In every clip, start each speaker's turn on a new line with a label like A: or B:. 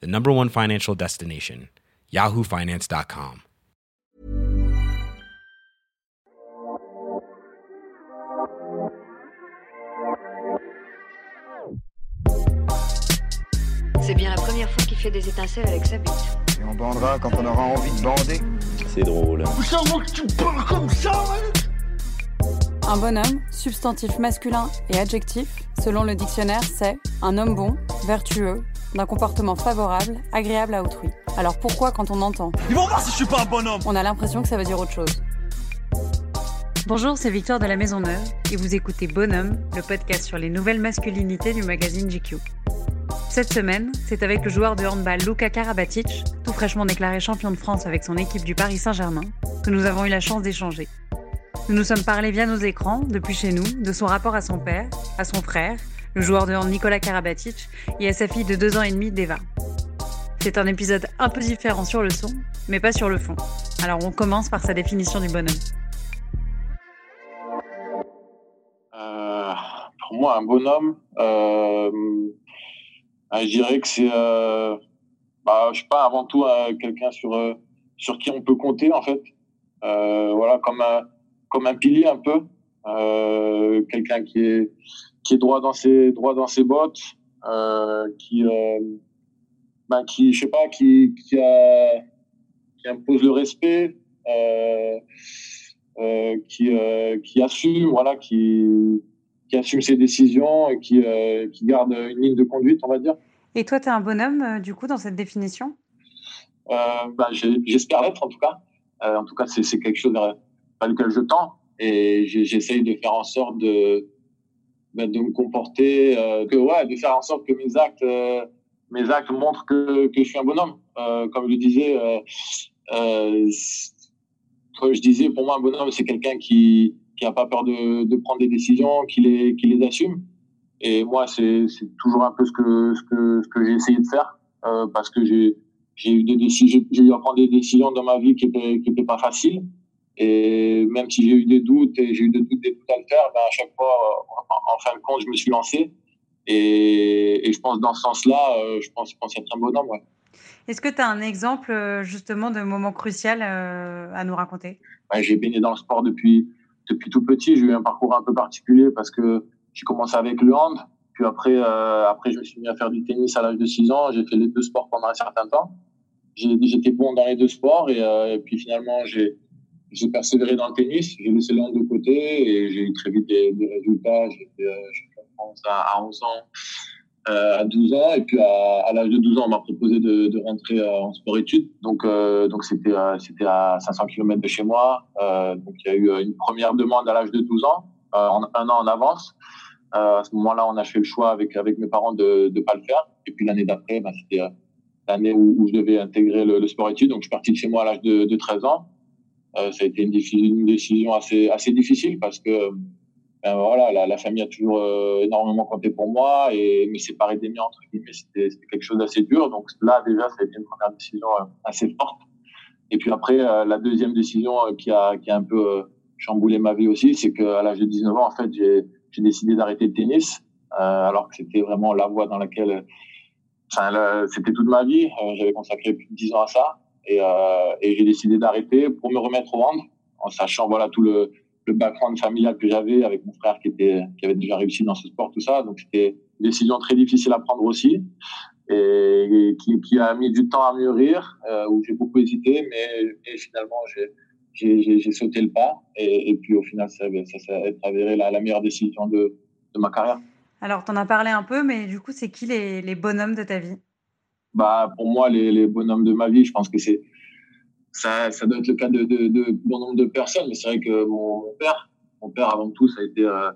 A: the number one financial destination, yahoofinance.com.
B: C'est bien la première fois qu'il fait des étincelles avec sa bite.
C: Et on bandera quand on aura envie de bander.
D: C'est drôle.
E: Un bonhomme, substantif masculin et adjectif, selon le dictionnaire, c'est un homme bon, vertueux, d'un comportement favorable, agréable à autrui. Alors pourquoi quand on entend?
F: Ils vont voir si je suis pas un bonhomme
E: On a l'impression que ça veut dire autre chose.
G: Bonjour, c'est Victoire de la Maison Neuve et vous écoutez Bonhomme, le podcast sur les nouvelles masculinités du magazine GQ. Cette semaine, c'est avec le joueur de handball Luka Karabatic, tout fraîchement déclaré champion de France avec son équipe du Paris Saint-Germain, que nous avons eu la chance d'échanger. Nous nous sommes parlé via nos écrans, depuis chez nous, de son rapport à son père, à son frère, le joueur de hand Nicolas Karabatic, et à sa fille de deux ans et demi, Deva. C'est un épisode un peu différent sur le son, mais pas sur le fond. Alors on commence par sa définition du bonhomme.
H: Euh, pour moi, un bonhomme, euh, je dirais que c'est, euh, bah, je sais pas, avant tout euh, quelqu'un sur sur qui on peut compter en fait. voilà, comme un comme un pilier un peu, quelqu'un qui est qui est droit dans ses droit dans ses bottes, qui bah, qui je sais pas, qui qui a qui impose le respect. Euh, qui, euh, qui assume, voilà, qui, qui assume ses décisions et qui, euh, qui garde une ligne de conduite, on va dire.
G: Et toi, tu es un bonhomme, du coup, dans cette définition?
H: Bah, J'espère l'être, en tout cas. en tout cas, c'est quelque chose vers, lequel je tends. Et j'essaye de faire en sorte de, bah, de me comporter, que, ouais, de faire en sorte que mes actes, mes actes montrent que, que je suis un bonhomme. comme je disais, je disais, pour moi, un bonhomme, c'est quelqu'un qui qui n'a pas peur de, de, prendre des décisions, qui les, qui les assume. Et moi, c'est toujours un peu ce que, ce que, ce que j'ai essayé de faire, euh, parce que j'ai eu eu à prendre des décisions dans ma vie qui étaient, qui pas faciles. Et même si j'ai eu des doutes et j'ai eu des doutes, des doutes à le faire, ben à chaque fois, en, en, fin de compte, je me suis lancé. Et, et je pense dans ce sens-là, euh, je pense, je pense être un bonhomme, ouais.
G: Est-ce que tu as un exemple euh, justement de moment crucial euh, à nous raconter?
H: J'ai baigné dans le sport depuis, depuis tout petit. J'ai eu un parcours un peu particulier parce que j'ai commencé avec le hand. Puis après, euh, après, je me suis mis à faire du tennis à l'âge de 6 ans. J'ai fait les deux sports pendant un certain temps. J'étais bon dans les deux sports et, et puis finalement, j'ai j'ai persévéré dans le tennis. J'ai laissé hand de côté et j'ai eu très vite des, des résultats. Fait champion de France à, à 11 ans. Euh, à 12 ans et puis à, à l'âge de 12 ans on m'a proposé de, de rentrer euh, en sport études donc euh, donc c'était c'était à 500 km de chez moi donc il y a eu une première demande à l'âge de 12 ans en un an en avance à ce moment-là on a fait le choix avec avec mes parents de de pas le faire et puis l'année d'après bah, c'était l'année où, où, je devais intégrer le, le, sport études donc je suis parti de chez moi à l'âge de, de 13 ans ça a été une, une décision assez assez difficile parce que ben voilà, la, la, famille a toujours euh, énormément compté pour moi et me séparer des miens entre guillemets, c'était quelque chose d'assez dur. Donc là déjà, ça a été une première décision euh, assez forte. Et puis après, euh, la deuxième décision qui a qui a un peu chamboulé ma vie aussi, c'est qu'à l'âge de 19 ans, en fait, j'ai décidé d'arrêter le tennis, alors que c'était vraiment la voie dans laquelle, enfin, c'était toute ma vie. J'avais consacré plus de 10 ans à ça et, et j'ai décidé d'arrêter pour me remettre au hand, en sachant voilà tout le background familial que j'avais avec mon frère qui était qui avait déjà réussi dans ce sport tout ça donc c'était une décision très difficile à prendre aussi et, qui, a mis du temps à mûrir euh, où j'ai beaucoup hésité mais, finalement j'ai sauté le pas et, puis au final ça, ça avéré la, meilleure décision de, ma carrière.
G: Alors tu en as parlé un peu mais du coup c'est qui les bonhommes de ta vie?
H: Bah pour moi les, les bonhommes de ma vie je pense que c'est ça, ça doit être le cas de, de, de bon nombre de personnes, mais c'est vrai que mon, mon, père, mon père avant tout, ça a été, euh,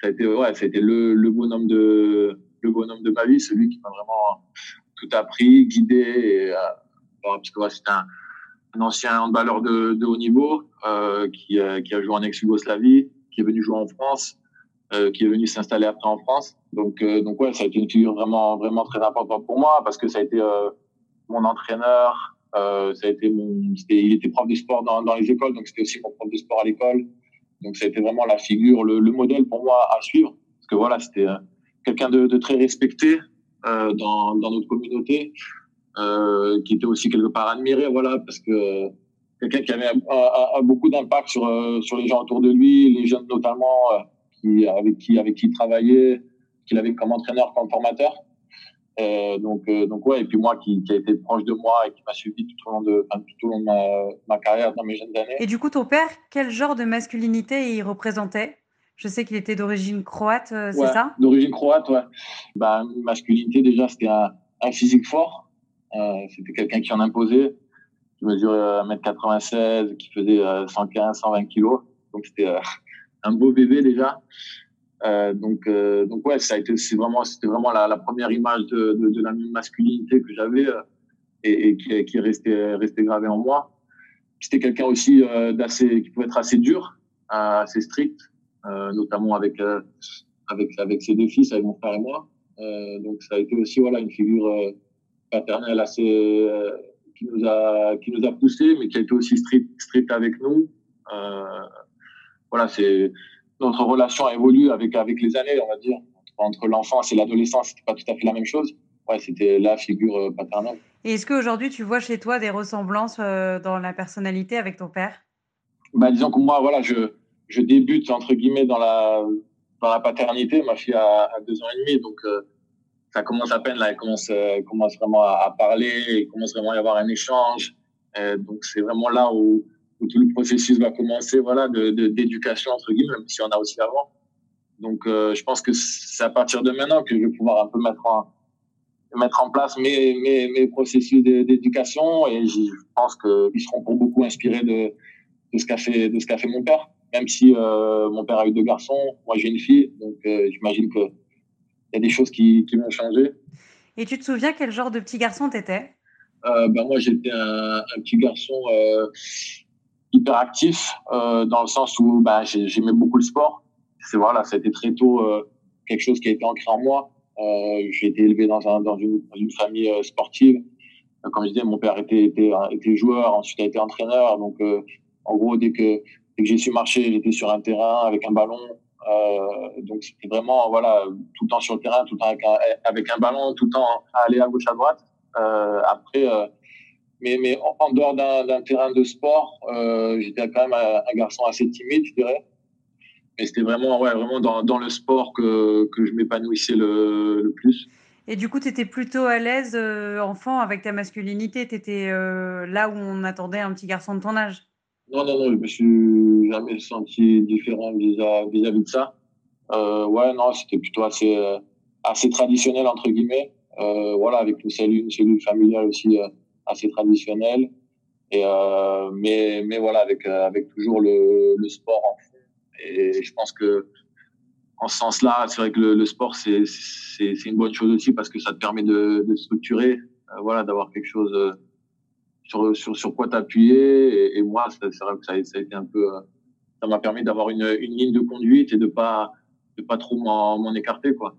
H: ça a été, ouais, ça a été le, le bonhomme de, le bonhomme de ma vie, celui qui m'a vraiment tout appris, guidé. Et, parce que c'était un, ancien handballeur de, de haut niveau qui, qui a joué en ex-Yougoslavie, qui est venu jouer en France, qui est venu s'installer après en France. Donc, donc ouais, ça a été une figure vraiment, vraiment très importante pour moi parce que ça a été mon entraîneur, euh, ça a été mon, il était prof de sport dans, dans les écoles, donc c'était aussi mon prof de sport à l'école. Donc ça a été vraiment la figure, le, le, modèle pour moi à suivre, parce que voilà, c'était euh, quelqu'un de, de, très respecté euh, dans, dans notre communauté, euh, qui était aussi quelque part admiré, voilà, parce que quelqu'un qui avait a, a, beaucoup d'impact sur euh, sur les gens autour de lui, les jeunes notamment, qui avec qui avec qui il travaillait, qu'il avait comme entraîneur, comme formateur. Euh, donc, euh, donc ouais, et puis moi qui, qui, a été proche de moi et qui m'a suivi tout au long de, enfin, tout au long de ma, ma, carrière dans mes jeunes années.
G: Et du coup, ton père, quel genre de masculinité il représentait? Je sais qu'il était d'origine croate, euh, c'est
H: ouais,
G: ça?
H: D'origine croate, ouais. Bah, masculinité, déjà, c'était un, un, physique fort. Euh, c'était quelqu'un qui en imposait, qui mesurait 1m96, qui faisait 115, 120 kilos. Donc, c'était un beau bébé déjà. Euh, donc, euh, donc ouais, ça a été, c'est vraiment, c'était vraiment la, première image de, de, de, la masculinité que j'avais euh, et, et, qui, qui est restée, restée gravée en moi. C'était quelqu'un aussi euh, d'assez, qui pouvait être assez dur, assez strict, notamment avec avec avec ses deux fils, avec mon frère et moi. donc ça a été aussi voilà une figure paternelle assez qui nous a qui nous a poussé, mais qui a été aussi strict strict avec nous. Voilà, c'est notre relation a évolué avec avec les années, on va dire. Entre l'enfance et l'adolescence, c'était pas tout à fait la même chose. Ouais, c'était la figure euh, paternelle.
G: Et est-ce qu'aujourd'hui, tu vois chez toi des ressemblances euh, dans la personnalité avec ton père?
H: Bah, Disons que moi, voilà, je, je débute, entre guillemets, dans la, dans la paternité. Ma fille a, a deux ans et demi, donc euh, ça commence à peine, là, elle commence, euh, commence vraiment à, à, parler, il commence vraiment à y avoir un échange. donc c'est vraiment là où, où tout le processus va commencer, voilà, de, d'éducation entre guillemets, même si on a aussi avant. Donc, euh, je pense que c'est à partir de maintenant que je vais pouvoir un peu mettre en mettre en place mes mes, mes processus d'éducation et je pense qu'ils seront pour beaucoup inspirés de de ce qu'a fait de ce qu'a fait mon père. Même si euh, mon père a eu deux garçons, moi j'ai une fille, donc euh, j'imagine que il y a des choses qui qui vont changer.
G: Et tu te souviens quel genre de petit garçon t'étais?
H: Euh, ben moi j'étais un, un, petit garçon euh, hyper actif euh, dans le sens où bah, j'aimais beaucoup le sport. C'est voilà, été très tôt euh, quelque chose qui a été ancré en moi. Euh, j'ai été élevé dans, un, dans, une, dans une famille euh, sportive. Euh, comme je disais, mon père était, était, était joueur, ensuite a été entraîneur. Donc, en gros, dès que, dès que j'ai su marcher, j'étais sur un terrain avec un ballon. donc, c'était vraiment voilà, tout le temps sur le terrain, tout le temps avec un, avec un ballon, tout le temps à aller à gauche, à droite. après, mais, mais en, en dehors d'un terrain de sport, euh, j'étais quand même un, un, garçon assez timide, je dirais. Mais c'était vraiment, ouais, vraiment dans, dans, le sport que, que je m'épanouissais le, le, plus.
G: Et du coup, tu étais plutôt à l'aise, euh, enfant, avec ta masculinité? Tu étais euh, là où on attendait un petit garçon de ton âge?
H: Non, non, non, je me suis jamais senti différent vis-à-vis -vis de ça. Ouais, non, c'était plutôt assez, assez traditionnel, entre guillemets. Voilà, avec une cellule, une cellule familiale aussi assez traditionnel. Euh, mais voilà avec euh, toujours le, sport en fond. Et je pense que en ce sens-là, c'est vrai que le, sport c'est une bonne chose aussi parce que ça te permet de, structurer, euh, voilà, d'avoir quelque chose sur quoi t'appuyer. Et, moi, c'est vrai que ça, a été un peu, ça m'a permis d'avoir une ligne de conduite et de pas pas trop m'en écarter quoi.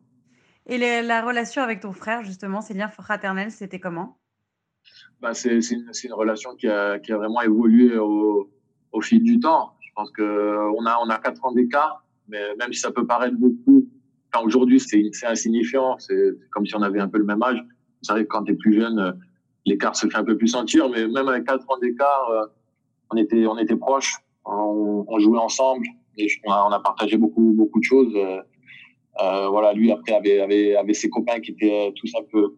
G: Et la relation avec ton frère, justement, ces liens fraternels, c'était comment?
H: Bah, c'est une, relation qui a, vraiment évolué au, fil du temps. Je pense que on a on a quatre ans d'écart, mais même si ça peut paraître beaucoup, enfin, aujourd'hui c'est insignifiant. C'est comme si on avait un peu le même âge. Vrai que quand tu es plus jeune, l'écart se fait un peu plus sentir, mais même avec quatre ans d'écart, on était proches, on, jouait ensemble et on a, partagé beaucoup de choses. Euh, voilà, lui après avait ses copains qui étaient tous un peu,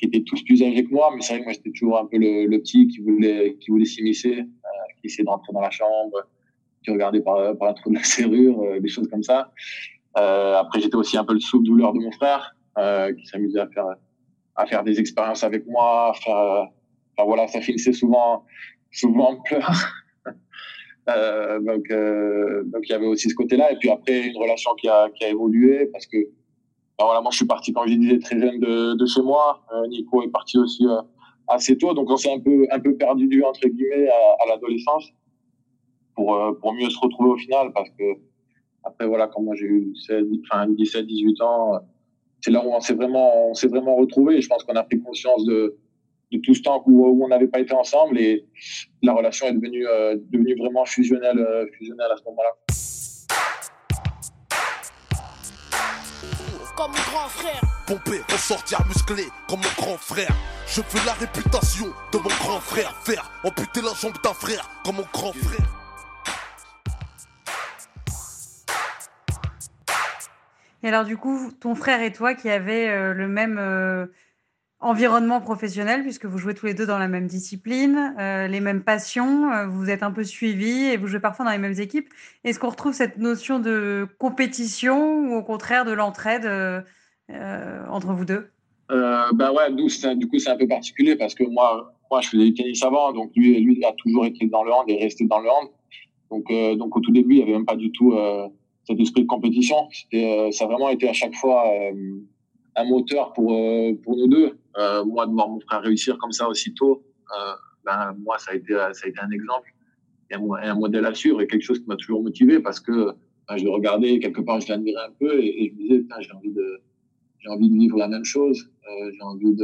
H: qui étaient tous plus âgés que moi, mais c'est vrai que moi j'étais toujours un peu le, petit qui voulait qui voulait s'immiscer, euh, qui essayait d'entrer dans la chambre, qui regardait par, la trou de la serrure, euh, des choses comme ça. Euh, après j'étais aussi un peu le souffle-douleur de mon frère, qui s'amusait à faire à faire des expériences avec moi, à faire, enfin voilà, ça finissait souvent souvent en pleurs. donc donc il y avait aussi ce côté-là, et puis après une relation qui a qui a évolué parce que voilà, moi, je suis parti, quand je disais, très jeune de, chez moi. Euh, Nico est parti aussi euh, assez tôt. Donc, on s'est un peu, un peu perdu du, entre guillemets, à, l'adolescence pour, euh, pour mieux se retrouver au final. Parce que, après, voilà, quand moi j'ai eu 17, 18 ans, c'est là où on s'est vraiment, on vraiment retrouvé. Et je pense qu'on a pris conscience de, de tout ce temps où, où on n'avait pas été ensemble et la relation est devenue, devenue vraiment fusionnelle, fusionnelle à ce moment-là.
D: Comme mon grand frère. Pompé, ressortir musclé comme mon grand frère. Je fais la réputation de mon grand frère. Faire amputer la jambe d'un frère comme mon grand frère.
G: Et alors du coup, ton frère et toi qui avez euh, le même euh, environnement professionnel, puisque vous jouez tous les deux dans la même discipline, euh, les mêmes passions, euh, vous êtes un peu suivis et vous jouez parfois dans les mêmes équipes. Est-ce qu'on retrouve cette notion de compétition ou au contraire de l'entraide euh, entre vous deux?
H: Ben ouais, nous, du coup, c'est un peu particulier parce que moi, moi, je faisais du tennis avant, donc lui, lui a toujours été dans le hand et resté dans le hand. Donc, donc au tout début, il n'y avait même pas du tout cet esprit de compétition. ça a vraiment été à chaque fois un moteur pour, pour nous deux. Euh, moi, de voir mon frère réussir comme ça aussitôt, euh, ben, moi, ça a, été, ça a été un exemple et un, modèle à suivre et quelque chose qui m'a toujours motivé parce que ben, je le regardais, quelque part, je l'admirais un peu et, je me disais, j'ai envie de j'ai envie de vivre la même chose, euh, j'ai envie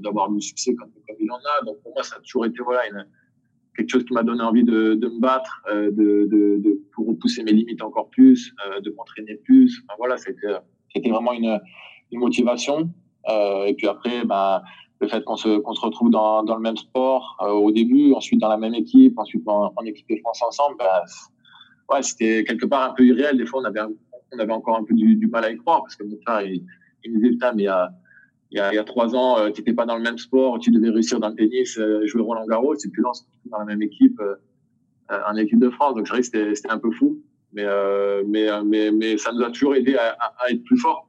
H: d'avoir du succès comme, comme il en a. Donc pour moi, ça a toujours été voilà une, quelque chose qui m'a donné envie de, de me battre, euh, de, de, de, pour repousser mes limites encore plus, euh, de m'entraîner plus. Enfin, voilà, c'était vraiment une, une motivation. Euh, et puis après, bah, le fait qu'on se, qu'on se retrouve dans, dans le même sport euh, au début, ensuite dans la même équipe, ensuite en, en équipe de France ensemble, bah, ouais, c'était quelque part un peu irréel. Des fois, on avait, on avait encore un peu du, du mal à y croire parce que mon frère, il, il me disait, putain, mais il y a, il y a, trois ans, euh, tu n'étais pas dans le même sport, tu devais réussir dans le tennis, euh, jouer Roland Garros, et puis là, on se dans la même équipe, euh, en équipe de France. Donc, je dirais que c'était, un peu fou. Mais, euh, mais, mais, mais ça nous a toujours aidé à, à, à être plus fort.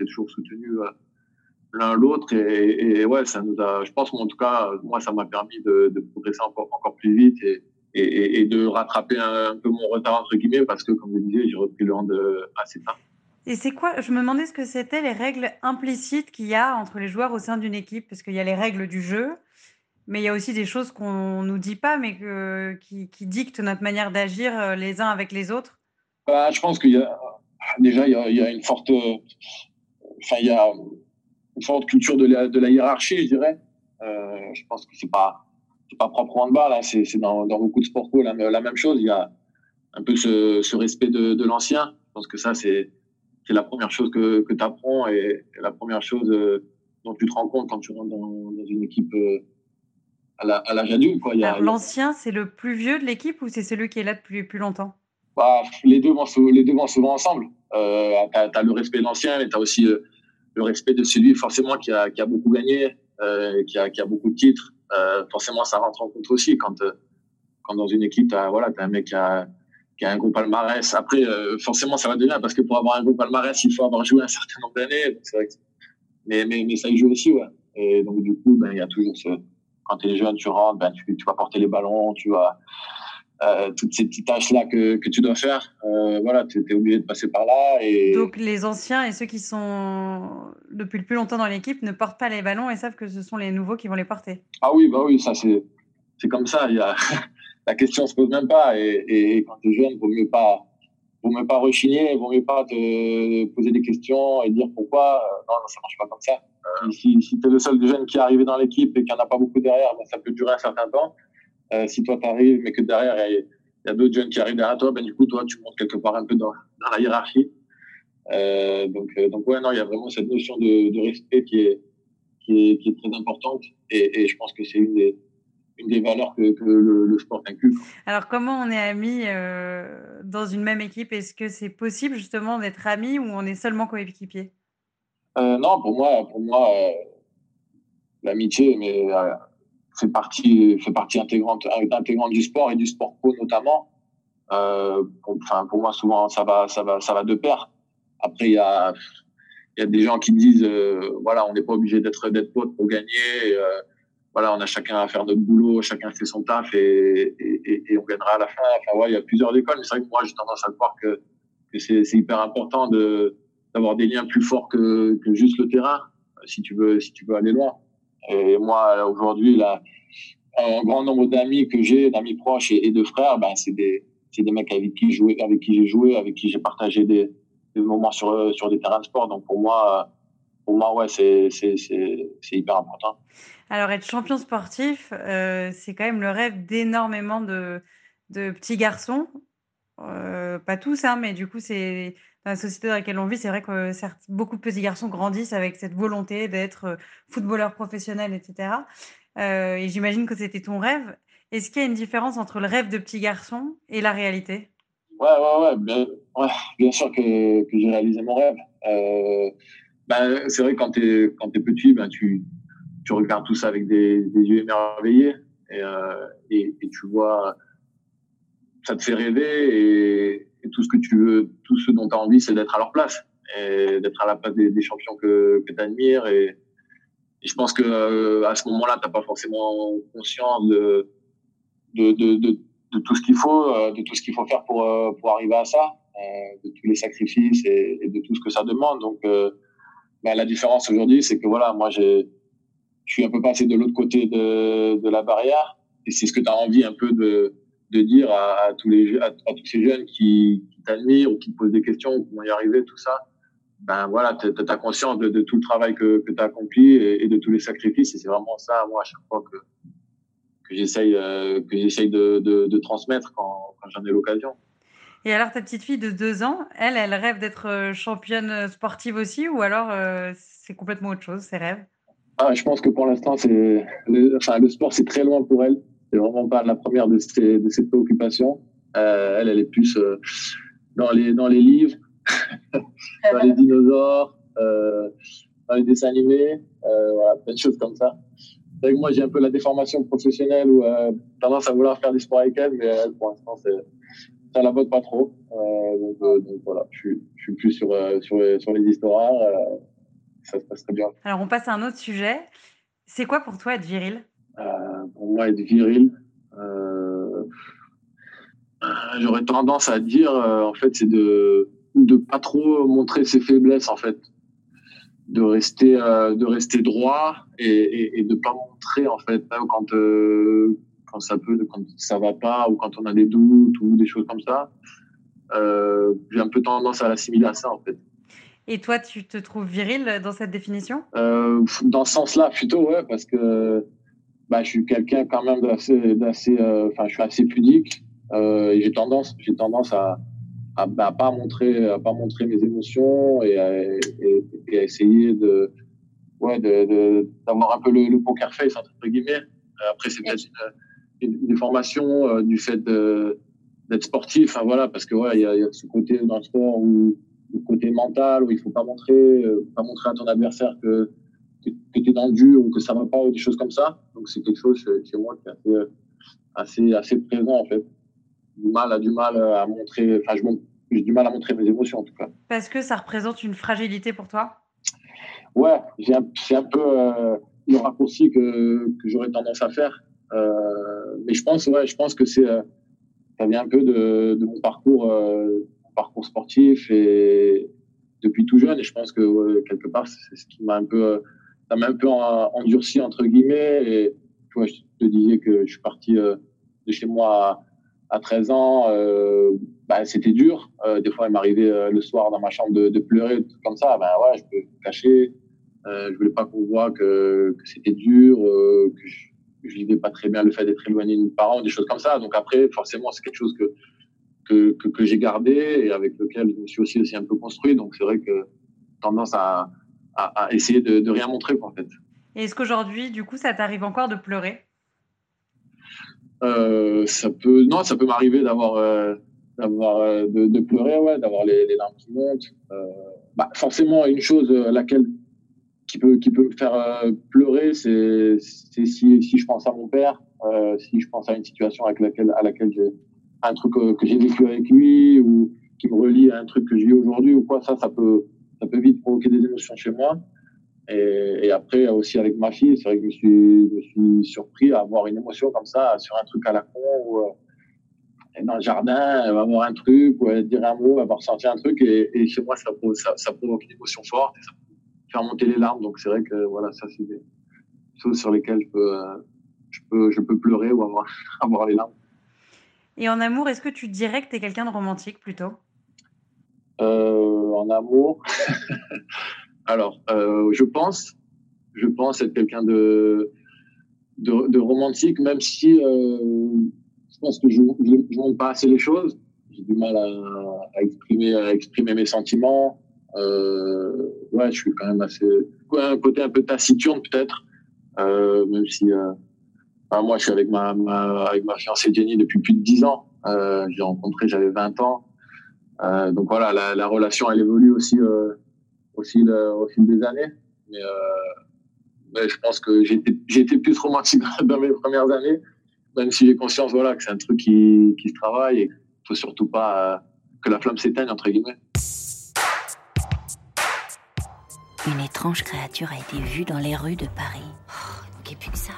H: C'est toujours soutenu euh, l'un l'autre et, et, ouais ça nous a je pense en tout cas moi ça m'a permis de, de, progresser encore encore plus vite et, et, et de rattraper un, un, peu mon retard entre guillemets parce que comme je disais j'ai repris le hand assez tard
G: et c'est quoi Je me demandais ce que c'était les règles implicites qu'il y a entre les joueurs au sein d'une équipe, parce qu'il y a les règles du jeu, mais il y a aussi des choses qu'on nous dit pas, mais que, qui, qui dictent notre manière d'agir euh, les uns avec les autres.
H: Bah, je pense qu'il y a déjà il y a, il y a une forte enfin, il y a une forte culture de la, de la hiérarchie, je dirais. Euh, je pense que c'est pas, c'est pas proprement de hein. c'est, dans, dans beaucoup de sports la, la même chose. Il y a un peu ce, ce respect de, de l'ancien. Je pense que ça, c'est, c'est la première chose que, que tu apprends et, et, la première chose euh, dont tu te rends compte quand tu rentres dans, dans une équipe euh, à, la, à l'âge adulte.
G: A, l'ancien, c'est le plus vieux de l'équipe ou c'est celui qui est là depuis plus longtemps?
H: Bah, les, deux vont, souvent ensemble. Euh, tu as, le respect de l'ancien, mais tu as aussi euh, le respect de celui forcément qui a, beaucoup gagné, euh, qui, a, beaucoup de titres. Euh, forcément, ça rentre en compte aussi quand, dans une équipe, tu as, un mec qui a, un gros palmarès. Après, forcément, ça va de bien parce que pour avoir un gros palmarès, il faut avoir joué un certain nombre d'années. Mais ça y joue aussi, ouais. Et donc, du coup, ben, il y a toujours ce, quand tu es jeune, tu rentres, ben, tu, tu vas porter les ballons, tu vas, euh, toutes ces petites tâches-là que, que tu dois faire. Euh, voilà, tu es obligé de passer par là. Et...
G: Donc les anciens et ceux qui sont depuis le plus longtemps dans l'équipe ne portent pas les ballons et savent que ce sont les nouveaux qui vont les porter.
H: Ah oui, bah oui, ça c'est comme ça. Il y a la question se pose même pas. Et, et quand tu es jeune, vaut mieux pas vaut mieux pas rechigner, vaut mieux pas te poser des questions et dire pourquoi. Non, non ça marche pas comme ça. Euh, si si tu es le seul jeune qui est arrivé dans l'équipe et qu'il n'y en a pas beaucoup derrière, ben, ça peut durer un certain temps. Euh, si toi t'arrives, mais que derrière il y a, a d'autres jeunes qui arrivent derrière toi, ben du coup toi tu montes quelque part un peu dans, dans la hiérarchie. Euh, donc euh, donc ouais non, il y a vraiment cette notion de, de respect qui est, qui est qui est très importante et, et je pense que c'est une des une des valeurs que, que le, le, sport inclut.
G: Alors comment on est amis euh, dans une même équipe? Est-ce que c'est possible justement d'être amis ou on est seulement coéquipiers?
H: Euh, Non, pour moi pour moi l'amitié mais fait partie, fait partie intégrante, intégrante du sport et du sport pro notamment. Euh, pour, pour moi, souvent, ça va, ça va, ça va de pair. Après, il y a, y a des gens qui disent, euh, voilà, on n'est pas obligé d'être, d'être potes pour gagner. Euh, voilà, on a chacun à faire notre boulot, chacun fait son taf et, on gagnera à la fin. Enfin, ouais, il y a plusieurs écoles, mais c'est vrai que moi, j'ai tendance à croire que, que c'est, c'est hyper important de, d'avoir des liens plus forts que, que juste le terrain, si tu veux, si tu veux aller loin. Et moi, aujourd'hui, là, un grand nombre d'amis que j'ai, d'amis proches et, de frères, ben, c'est des, des mecs avec qui jouer, avec qui j'ai joué, avec qui j'ai partagé des, moments sur, sur des terrains de sport. Donc pour moi, pour moi, ouais, c'est, c'est hyper important.
G: Alors être champion sportif, euh, c'est quand même le rêve d'énormément de, de petits garçons. Euh, pas tous, hein, mais du coup, c'est la société dans laquelle on vit, c'est vrai que beaucoup de petits garçons grandissent avec cette volonté d'être euh, footballeur professionnel, etc. Euh, et j'imagine que c'était ton rêve. Est-ce qu'il y a une différence entre le rêve de petit garçon et la réalité?
H: Ouais, ouais, bien, ouais, bien sûr que, que j'ai réalisé mon rêve. Euh, ben, c'est vrai que quand tu es, es petit, ben, tu, tu regardes tout ça avec des, yeux émerveillés euh, et, et, tu vois, ça te fait rêver et, et, tout ce que tu veux, tout ce dont tu as envie, c'est d'être à leur place et d'être à la place des, des champions que, que tu admires et, et je pense que euh, à ce moment-là, t'as pas forcément conscience de de, de, de, tout ce qu'il faut, euh, de tout ce qu'il faut faire pour euh, pour arriver à ça, de tous les sacrifices et, et, de tout ce que ça demande. Donc, bah, la différence aujourd'hui, c'est que voilà, moi, je suis un peu passé de l'autre côté de, de la barrière, et c'est ce que tu as envie un peu de de dire à, à tous les à, à, tous ces jeunes qui, qui t'admirent ou qui te posent des questions, comment y arriver, tout ça ben voilà, tu as conscience de, de, tout le travail que, que tu as accompli et, et, de tous les sacrifices. Et c'est vraiment ça, moi, à chaque fois que, que j'essaye euh, que j'essaye de, de, de, transmettre quand, quand j'en ai l'occasion.
G: Et alors, ta petite fille de deux ans, elle, elle rêve d'être euh, championne sportive aussi ou alors euh, c'est complètement autre chose, ses rêves?
H: Ah, Je pense que pour l'instant, c'est le, enfin, le sport, c'est très loin pour elle. C'est vraiment pas la première de ses, de ses préoccupations. Euh, elle, elle est plus dans, les, dans les livres dans les dinosaures, euh, dans les dessins animés, euh, voilà, plein de choses comme ça. Que moi, j'ai un peu la déformation professionnelle ou euh, tendance à vouloir faire du sport avec elle, mais elle, pour l'instant, ça la botte pas trop. Euh, donc, euh, donc, voilà, je je suis plus sur, euh, sur, sur les histoires. ça se passe très bien.
G: Alors, on passe à un autre sujet. C'est quoi pour toi être viril?
H: Pour moi, être viril, j'aurais tendance à dire, en fait, c'est de de pas trop montrer ses faiblesses en fait. De rester euh, de rester droit et, et, et, de pas montrer en fait quand euh, quand ça peut quand ça va pas ou quand on a des doutes ou des choses comme ça euh, j'ai un peu tendance à l'assimiler à ça en fait.
G: Et toi tu te trouves viril dans cette définition?
H: Euh, dans ce sens là plutôt ouais parce que bah, je suis quelqu'un quand même d'assez d'assez euh, enfin je suis assez pudique euh, et j'ai tendance j'ai tendance à à, à, pas montrer à pas montrer mes émotions et à, et, et à essayer de ouais de d'avoir un peu le, le, poker face entre guillemets. Après c'est peut-être une, une, déformation euh, du fait d'être sportif enfin voilà parce que ouais il y a, y a, ce côté dans le sport où le côté mental où il faut pas montrer euh, pas montrer à ton adversaire que que, tu es dans le dur ou que ça va pas ou des choses comme ça donc c'est quelque chose chez moi qui est assez assez assez présent en fait du mal à du mal à montrer enfin je j'ai du mal à montrer mes émotions en tout cas.
G: Parce que ça représente une fragilité pour toi?
H: Ouais, c'est un peu euh, le raccourci que, que j'aurais tendance à faire. Euh, mais je pense, ouais, je pense que c'est euh, ça vient un peu de, de mon parcours, mon parcours sportif et depuis tout jeune. Et je pense que ouais, quelque part, c'est ce qui m'a un peu, ça m'a un peu endurci entre guillemets. Et tu vois, je te disais que je suis parti de chez moi à, à 13 ans. Euh, bah, c'était dur. Euh, des fois, il m'arrivait euh, le soir dans ma chambre de, pleurer, comme ça. Ben ouais, je peux me cacher. Euh, je voulais pas qu'on voit que, c'était dur, euh, que je, je vivais pas très bien le fait d'être éloigné de mes parents, des choses comme ça. Donc après, forcément, c'est quelque chose que que, que, que j'ai gardé et avec lequel je me suis aussi, aussi un peu construit. Donc c'est vrai que tendance à, à, à essayer de, de rien montrer, quoi, en fait.
G: Et est-ce qu'aujourd'hui, du coup, ça t'arrive encore de pleurer?
H: Euh, ça peut non ça peut m'arriver d'avoir euh, d'avoir euh, de, de, pleurer, ouais, d'avoir les, les, larmes qui montent. Euh, bah, forcément, une chose laquelle qui peut qui peut me faire pleurer, c'est si si je pense à mon père, si je pense à une situation avec laquelle à laquelle j'ai un truc que, que j'ai vécu avec lui ou qui me relie à un truc que je vis aujourd'hui ou quoi, ça ça peut ça peut vite provoquer des émotions chez moi. Et, après aussi avec ma fille, c'est vrai que je me suis surpris à avoir une émotion comme ça sur un truc à la con ou dans le jardin, elle va voir un truc, ou elle va dire un mot, elle va ressentir un truc, et, chez moi, ça, provoque une émotion forte, et ça peut faire monter les larmes. Donc c'est vrai que voilà, ça c'est des choses sur lesquelles je peux, euh, pleurer ou avoir, avoir les larmes.
G: Et en amour, est-ce que tu dirais que tu es quelqu'un de romantique plutôt?
H: Euh, En amour, alors euh, je pense, je pense être quelqu'un de, de, de, romantique, même si euh, je pense que je ne montre pas assez les choses. J'ai du mal à, à, exprimer, à exprimer mes sentiments. Euh, ouais, je suis quand même assez, un côté un peu taciturne peut-être, euh, même si euh, moi je suis avec ma, ma, avec ma fiancée Jenny depuis plus de 10 ans. Euh, j'ai rencontré, j'avais 20 ans. Euh, donc voilà, la, la, relation elle évolue aussi euh, au fil fil des années. Mais, mais je pense que été plus romantique dans mes premières années même si j'ai conscience voilà, que c'est un truc qui, qui se travaille et qu'il ne faut surtout pas euh, que la flamme s'éteigne, entre guillemets.
F: Une étrange créature a été vue dans les rues de Paris. Oh, il plus que ça.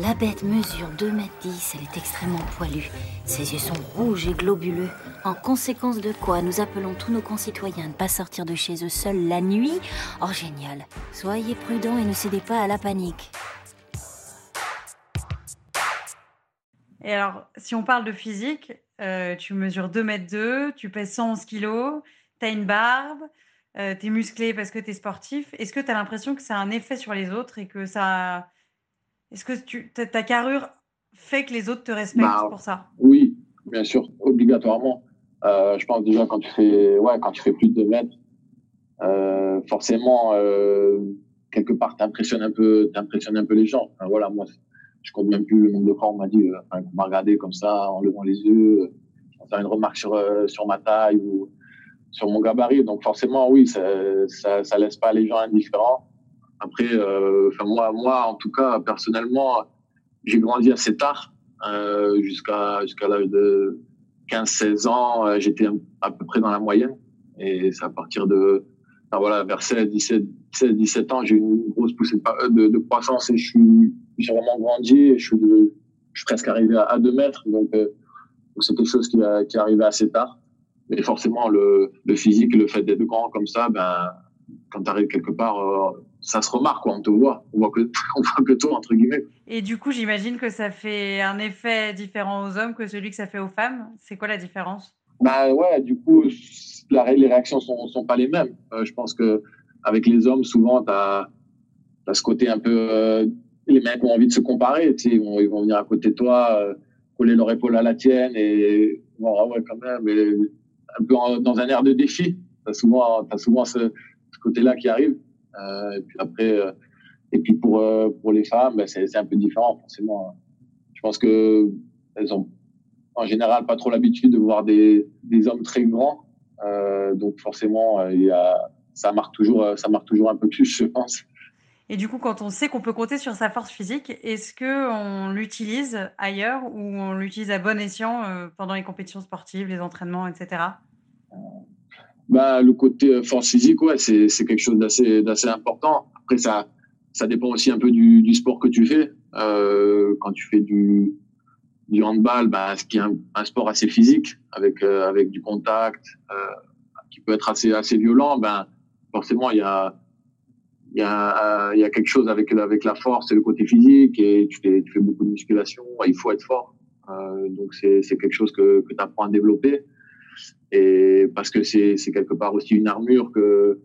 F: La bête mesure 2 mètres 10, elle est extrêmement poilue. Ses yeux sont rouges et globuleux. En conséquence de quoi, nous appelons tous nos concitoyens à ne pas sortir de chez eux seuls la nuit. Oh génial. Soyez prudents et ne cédez pas à la panique.
G: Et alors, si on parle de physique, euh, tu mesures 2 mètres 2, tu pèses 111 kilos, tu as une barbe, euh, tu es musclé parce que tu es sportif. Est-ce que tu as l'impression que ça a un effet sur les autres et que ça. Est-ce que tu, ta, carrure fait que les autres te respectent
H: bah,
G: pour ça?
H: Oui, bien sûr, obligatoirement. Euh, je pense déjà quand tu fais, ouais, quand tu fais plus de 2 mètres, euh, forcément, euh, quelque part, tu impressionnes un peu, un peu les gens. Enfin, voilà, moi, je compte même plus le nombre de fois on m'a dit, enfin, qu'on m'a regardé comme ça, en levant les yeux, en faire une remarque sur, sur ma taille ou sur mon gabarit. Donc forcément, oui, ça, ça, ça laisse pas les gens indifférents. Après, euh, enfin moi, moi, en tout cas, personnellement, j'ai grandi assez tard, euh, jusqu'à jusqu'à l'âge de 15-16 ans, j'étais à peu près dans la moyenne. Et c'est à partir de, enfin, voilà, vers 16, 17, 16, 17 ans, j'ai eu une grosse poussée de, de, de croissance et je suis j'ai vraiment grandi et je suis, de, je suis presque arrivé à, à 2 mètres. Donc, euh, c'est quelque chose qui, a, qui est arrivé assez tard. Mais forcément, le, le physique, le fait d'être grand comme ça, ben, quand tu arrives quelque part, euh, ça se remarque, quoi. On te voit. On voit que, on voit que toi, entre guillemets.
G: Et du coup, j'imagine que ça fait un effet différent aux hommes que celui que ça fait aux femmes. C'est quoi la différence?
H: Bah ouais, du coup, la, les réactions sont, sont pas les mêmes. Euh, je pense que avec les hommes, souvent, tu as, as, ce côté un peu euh, les mecs ont envie de se comparer, tu sais, ils vont, ils vont venir à côté de toi, euh, coller leur épaule à la tienne et bon, ah ouais, quand même, et, un peu en, dans un air de défi. T'as souvent, as souvent ce, ce côté-là qui arrive. Euh, et puis après, euh, et puis pour euh, pour les femmes, ben c'est un peu différent forcément. Je pense que elles ont en général pas trop l'habitude de voir des des hommes très grands, donc forcément, il y a ça marque toujours ça marque toujours un peu plus, je pense.
G: Et du coup, quand on sait qu'on peut compter sur sa force physique, est-ce qu'on l'utilise ailleurs ou on l'utilise à bon escient pendant les compétitions sportives, les entraînements, etc.
H: bah, Le côté force physique, ouais, c'est quelque chose d'assez important. Après, ça, ça dépend aussi un peu du, du sport que tu fais. Euh, quand tu fais du, du handball, bah, ce qui est un, sport assez physique, avec, euh, avec du contact, euh, qui peut être assez, assez violent, ben, forcément, il y a il y a, il y a quelque chose avec, avec la force et le côté physique et tu fais, tu fais beaucoup de musculation. Il faut être fort. Euh, donc c'est, c'est quelque chose que, que tu apprends à développer. Et parce que c'est, quelque part aussi une armure que,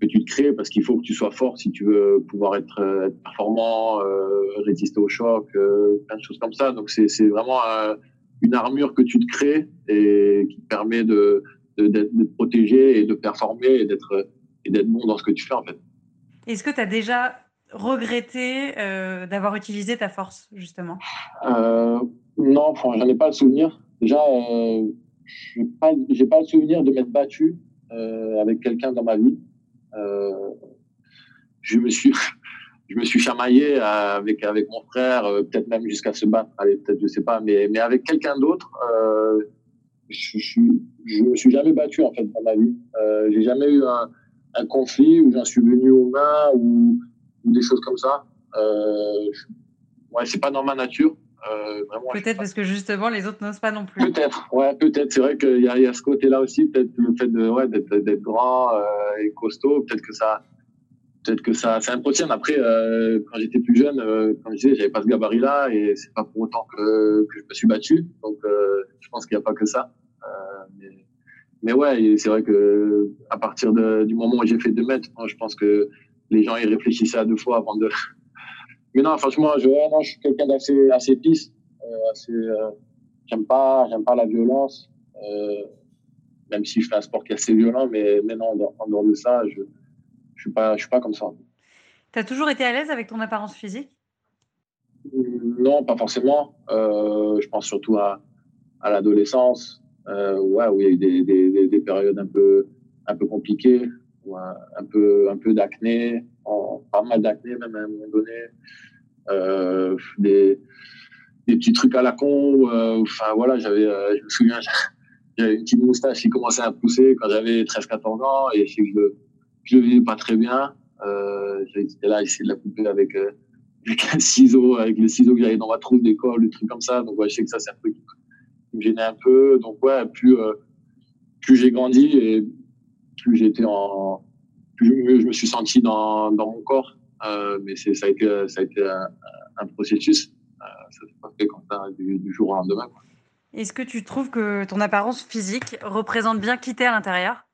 H: que tu te crées parce qu'il faut que tu sois fort si tu veux pouvoir être, être performant, euh, résister au choc, euh, plein de choses comme ça. Donc c'est, vraiment euh, une armure que tu te crées et qui te permet de, d'être, protéger et de performer et d'être, et d'être bon dans ce que tu fais en fait.
G: Est-ce que tu as déjà regretté euh, d'avoir utilisé ta force, justement?
H: Euh, Non, enfin, j'en ai pas le souvenir. Déjà, euh, je n'ai pas, pas, le souvenir de m'être battu euh, avec quelqu'un dans ma vie. Euh, je me suis, je me suis chamaillé avec avec mon frère, euh, peut-être même jusqu'à se battre. Allez, peut-être, je sais pas, mais mais avec quelqu'un d'autre, je, je me suis jamais battu en fait dans ma vie. J'ai jamais eu un conflit où j'en suis venu aux mains ou, ou, des choses comme ça. Euh, ouais, c'est pas dans ma nature. Euh,
G: peut-être parce que justement les autres n'osent pas non plus.
H: Peut-être, ouais, peut-être. C'est vrai qu'il y, y, a ce côté-là aussi, peut-être le fait de, ouais, d'être grand euh, et costaud, peut-être que ça, peut-être que ça, ça impressionne. Après, euh, quand j'étais plus jeune, euh, comme je disais, j'avais pas ce gabarit-là et c'est pas pour autant que, que, je me suis battu. Donc, euh, je pense qu'il n'y a pas que ça. Euh, mais, mais, ouais, c'est vrai que à partir de, du moment où j'ai fait deux mètres, moi, je pense que les gens y réfléchissaient à deux fois avant de. Mais non, franchement, je, non, je suis quelqu'un d'assez, assez pisse. Euh, assez, j'aime pas, j'aime pas la violence. même si je fais un sport qui est assez violent, mais, mais non, en dehors de ça, je je suis pas, je suis pas comme ça.
G: Tu as toujours été à l'aise avec ton apparence physique?
H: Non, pas forcément. Euh, je pense surtout à, à l'adolescence, euh, ouais, où il y a eu des, des, des, périodes un peu, un peu compliquées, un peu, un peu d'acné, pas mal d'acné même à un moment donné, euh, des, des petits trucs à la con. Euh, enfin voilà, j'avais, euh, je me souviens, j'avais une petite moustache qui commençait à pousser quand j'avais 13-14 ans et je que je le vivais pas très bien. Euh, J'étais là essayer de la couper avec, euh, avec un ciseau, avec les ciseaux que j'avais dans ma trousse d'école, des trucs comme ça. Donc ouais, je sais que ça c'est un truc qui me gênait un peu. Donc ouais, plus euh, plus j'ai grandi et plus j'étais en mieux je me suis senti dans, dans mon corps. Euh, mais ça a été ça a été un, un processus. Euh, ça s'est pas fait comme ça du, du jour au lendemain.
G: Est-ce que tu trouves que ton apparence physique représente bien qui t'es à l'intérieur?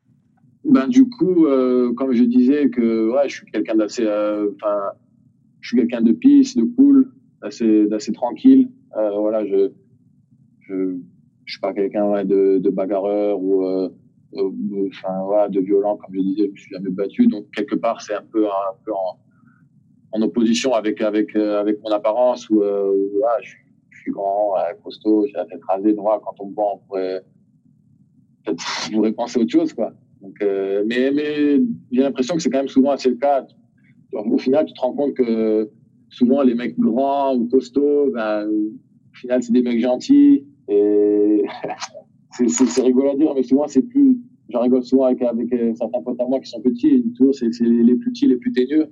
H: Ben du coup, euh, comme je disais que ouais, je suis quelqu'un d'assez, euh, je suis quelqu'un de peace, de cool, d'assez, tranquille. Euh, voilà, je, je, je suis pas quelqu'un ouais, de, de bagarreur ou, euh, enfin, de violent, comme je disais, je me suis jamais battu. Donc quelque part, c'est un peu, en, opposition avec avec avec mon apparence où, voilà, je, suis grand, costaud, j'ai la tête rasée. Donc quand on me voit, on pourrait on pourrait penser autre chose, quoi. Euh, mais j'ai l'impression que c'est quand même souvent assez le cas. au final, tu te rends compte que souvent les mecs grands ou costauds, ben, au final, c'est des mecs gentils. Et c'est rigolo à dire, mais souvent, c'est plus. J'en rigole souvent avec, avec euh, certains potes à moi qui sont petits. Et toujours, c'est les plus petits, les plus teigneux.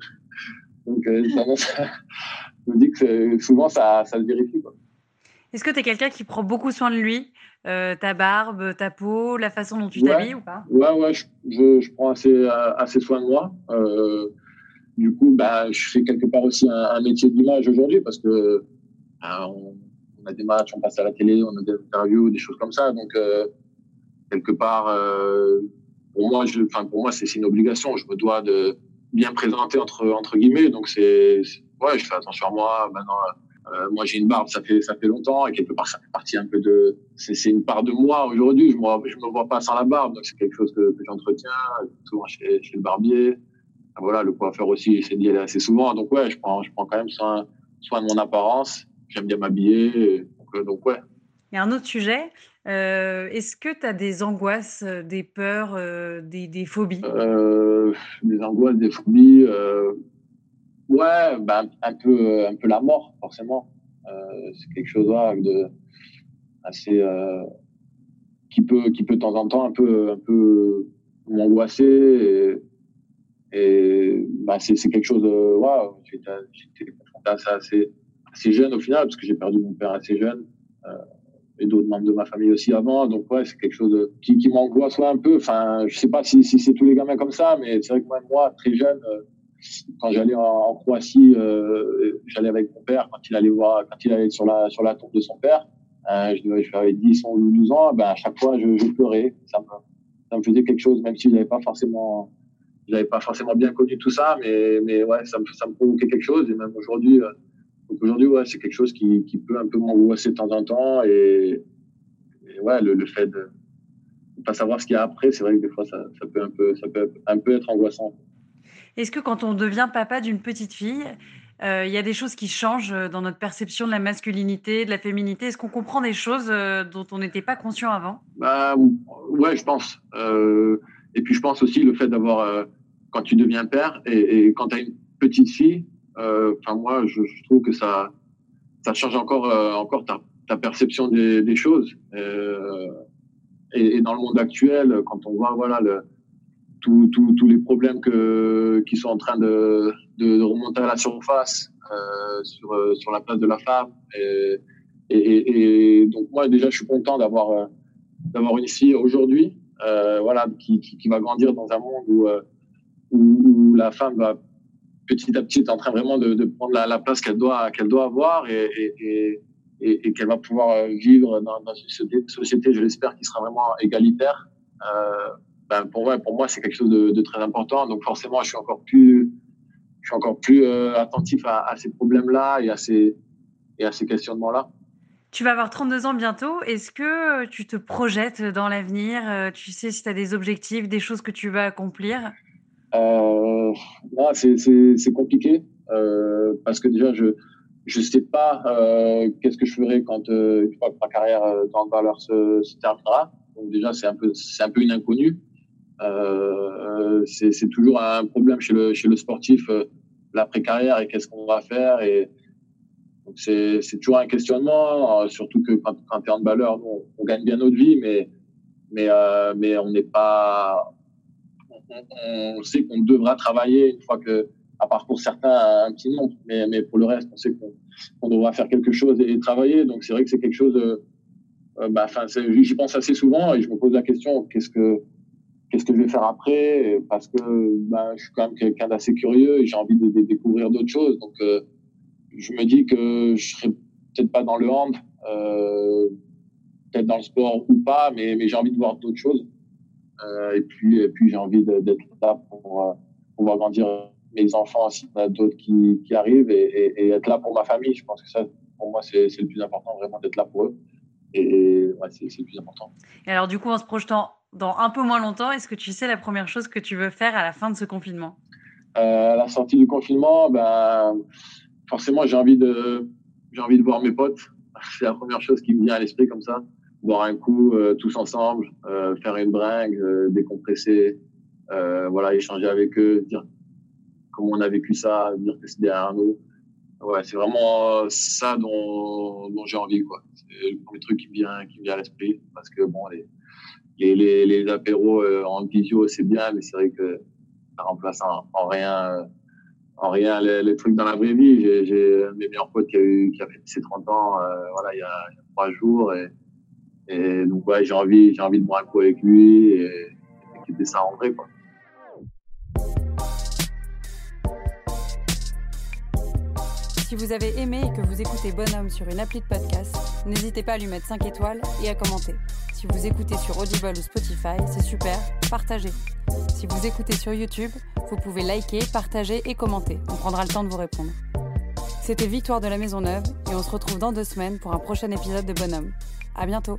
H: Donc, euh, ça, je me dis que souvent, ça, ça se vérifie.
G: Est-ce que tu es quelqu'un qui prend beaucoup soin de lui euh, ta barbe, ta peau, la façon dont tu t'habilles ou pas?
H: Ouais, ouais, je, je, je, prends assez, euh, assez soin de moi. Euh, du coup, bah, je fais quelque part aussi un, un métier d'image aujourd'hui parce que bah, on, on, a des matchs, on passe à la télé, on a des interviews, des choses comme ça. Donc, quelque part, euh, pour moi, je, pour moi, c'est une obligation. Je me dois de bien présenter entre, entre guillemets. Donc, c'est, ouais, je fais attention à moi. Maintenant, euh, moi, j'ai une barbe, ça fait ça fait longtemps et quelque part, ça fait partie un peu de. C'est une part de moi aujourd'hui. Je me je me vois pas sans la barbe, donc c'est quelque chose que, j'entretiens souvent chez, le barbier. Voilà, le coiffeur aussi, c'est d'y aller assez souvent. Donc ouais, je prends je prends quand même soin soin de mon apparence. J'aime bien m'habiller, donc, euh, donc ouais.
G: Et un autre sujet, euh, est-ce que tu as des angoisses, des peurs, euh, des, phobies?
H: Euh, Des angoisses, des phobies. Euh, Ouais, ben, un peu, un peu la mort, forcément. Euh, c'est quelque chose de assez euh, qui peut, qui peut de temps en temps un peu, un peu m'angoisser. Et, et ben, c'est, quelque chose. Ouais, j'étais, confronté à ça assez, jeune au final, parce que j'ai perdu mon père assez jeune. Euh, et d'autres membres de ma famille aussi avant. Donc ouais, c'est quelque chose qui, qui m'angoisse un peu. Enfin, je sais pas si, si c'est tous les gamins comme ça, mais c'est vrai que même moi, très jeune, euh, quand j'allais en, Croatie, euh, j'allais avec mon père quand il allait voir, quand il allait sur la sur la tombe de son père. Euh, je, je avais 10 ou 12 ans, ben à chaque fois je, je pleurais. Ça me, ça me faisait quelque chose, même si je n'avais pas forcément, j'avais pas forcément bien connu tout ça, mais mais ouais, ça me ça me provoquait quelque chose. Et même aujourd'hui, euh, aujourd'hui ouais, c'est quelque chose qui qui peut un peu m'angoisser de temps en temps. Et, et ouais, le, le fait de ne pas savoir ce qu'il y a après, c'est vrai que des fois ça, ça peut un peu ça peut un peu être angoissant.
G: Est-ce que quand on devient papa d'une petite fille, euh, il y a des choses qui changent euh, dans notre perception de la masculinité, de la féminité? Est-ce qu'on comprend des choses euh, dont on n'était pas conscient avant?
H: Bah, Ouais, je pense. Euh, et puis je pense aussi le fait d'avoir, quand tu deviens père et, et quand tu as une petite fille, enfin moi je, trouve que ça, ça change encore, encore ta, perception des, choses. Et, et, dans le monde actuel, quand on voit voilà tous les problèmes qui sont en train de, remonter à la surface euh, sur, euh, la place de la femme et, donc moi déjà je suis content d'avoir d'avoir une fille aujourd'hui, voilà, qui, va grandir dans un monde où, la femme va petit à petit être en train vraiment de, prendre la, la place qu'elle doit qu'elle doit avoir et, qu'elle va pouvoir vivre dans, une société, je l'espère, qui sera vraiment égalitaire. Euh, ben pour moi, c'est quelque chose de, très important. Donc forcément, je suis encore plus, je suis encore plus euh, attentif à, ces problèmes-là et à ces et à ces questionnements-là.
G: Tu vas avoir 32 ans bientôt. Est-ce que tu te projettes dans l'avenir? Euh, Tu sais si tu as des objectifs, des choses que tu vas accomplir?
H: Euh, C'est compliqué euh, parce que déjà, je je sais pas euh, qu'est-ce que je ferai quand euh, ma carrière dans le valeur se, terminera. Donc déjà, c'est un peu c'est un peu une inconnue. C'est toujours un problème chez le, chez le sportif, euh, l'après-carrière et qu'est-ce qu'on va faire. Et c'est toujours un questionnement, surtout que quand, quand tu es handballeur, on, gagne bien notre vie, mais, mais, mais on n'est pas. On, sait qu'on devra travailler une fois que, à part pour certains, un petit nombre, mais, mais pour le reste, on sait qu'on devra faire quelque chose et, travailler. Donc c'est vrai que c'est quelque chose. Euh, bah, enfin, j'y pense assez souvent et je me pose la question qu'est-ce que qu'est-ce que je vais faire après? Parce que ben, je suis quand même quelqu'un d'assez curieux et j'ai envie de, découvrir d'autres choses. Donc, euh, je me dis que je serai peut-être pas dans le hand, euh, peut-être dans le sport ou pas, mais, mais j'ai envie de voir d'autres choses. Euh, et puis, et puis j'ai envie d'être là pour euh, pouvoir grandir mes enfants s'il y en a d'autres qui, qui arrivent et, et, et, être là pour ma famille. Je pense que ça, pour moi, c'est le plus important, vraiment d'être là pour eux. Et ouais, c'est le plus important.
G: Et alors, du coup, en se projetant dans un peu moins longtemps, est-ce que tu sais la première chose que tu veux faire à la fin de ce confinement?
H: Euh, À la sortie du confinement, ben, forcément, j'ai envie de, envie de voir mes potes. C'est la première chose qui me vient à l'esprit comme ça. Boire un coup euh, tous ensemble, euh, faire une bringue, euh, décompresser, voilà, échanger avec eux, dire comment on a vécu ça, dire que c'est derrière nous. Ouais, c'est vraiment ça dont, j'ai envie, quoi. C'est le premier truc qui me vient, qui vient à l'esprit, parce que bon, les, apéros en visio, c'est bien, mais c'est vrai que ça remplace en, en rien, en rien les, trucs dans la vraie vie. J'ai de mes meilleurs potes qui a, eu, qui ses 30 ans, voilà, il y, a, il y a trois jours, et, et donc ouais, j'ai envie, j'ai envie de boire un coup avec lui et, et ça en vrai, quoi.
E: Si vous avez aimé et que vous écoutez Bonhomme sur une appli de podcast, n'hésitez pas à lui mettre 5 étoiles et à commenter. Si vous écoutez sur Audible ou Spotify, c'est super, partagez. Si vous écoutez sur YouTube, vous pouvez liker, partager et commenter. On prendra le temps de vous répondre. C'était Victoire de la Maison Neuve et on se retrouve dans deux semaines pour un prochain épisode de Bonhomme. À bientôt.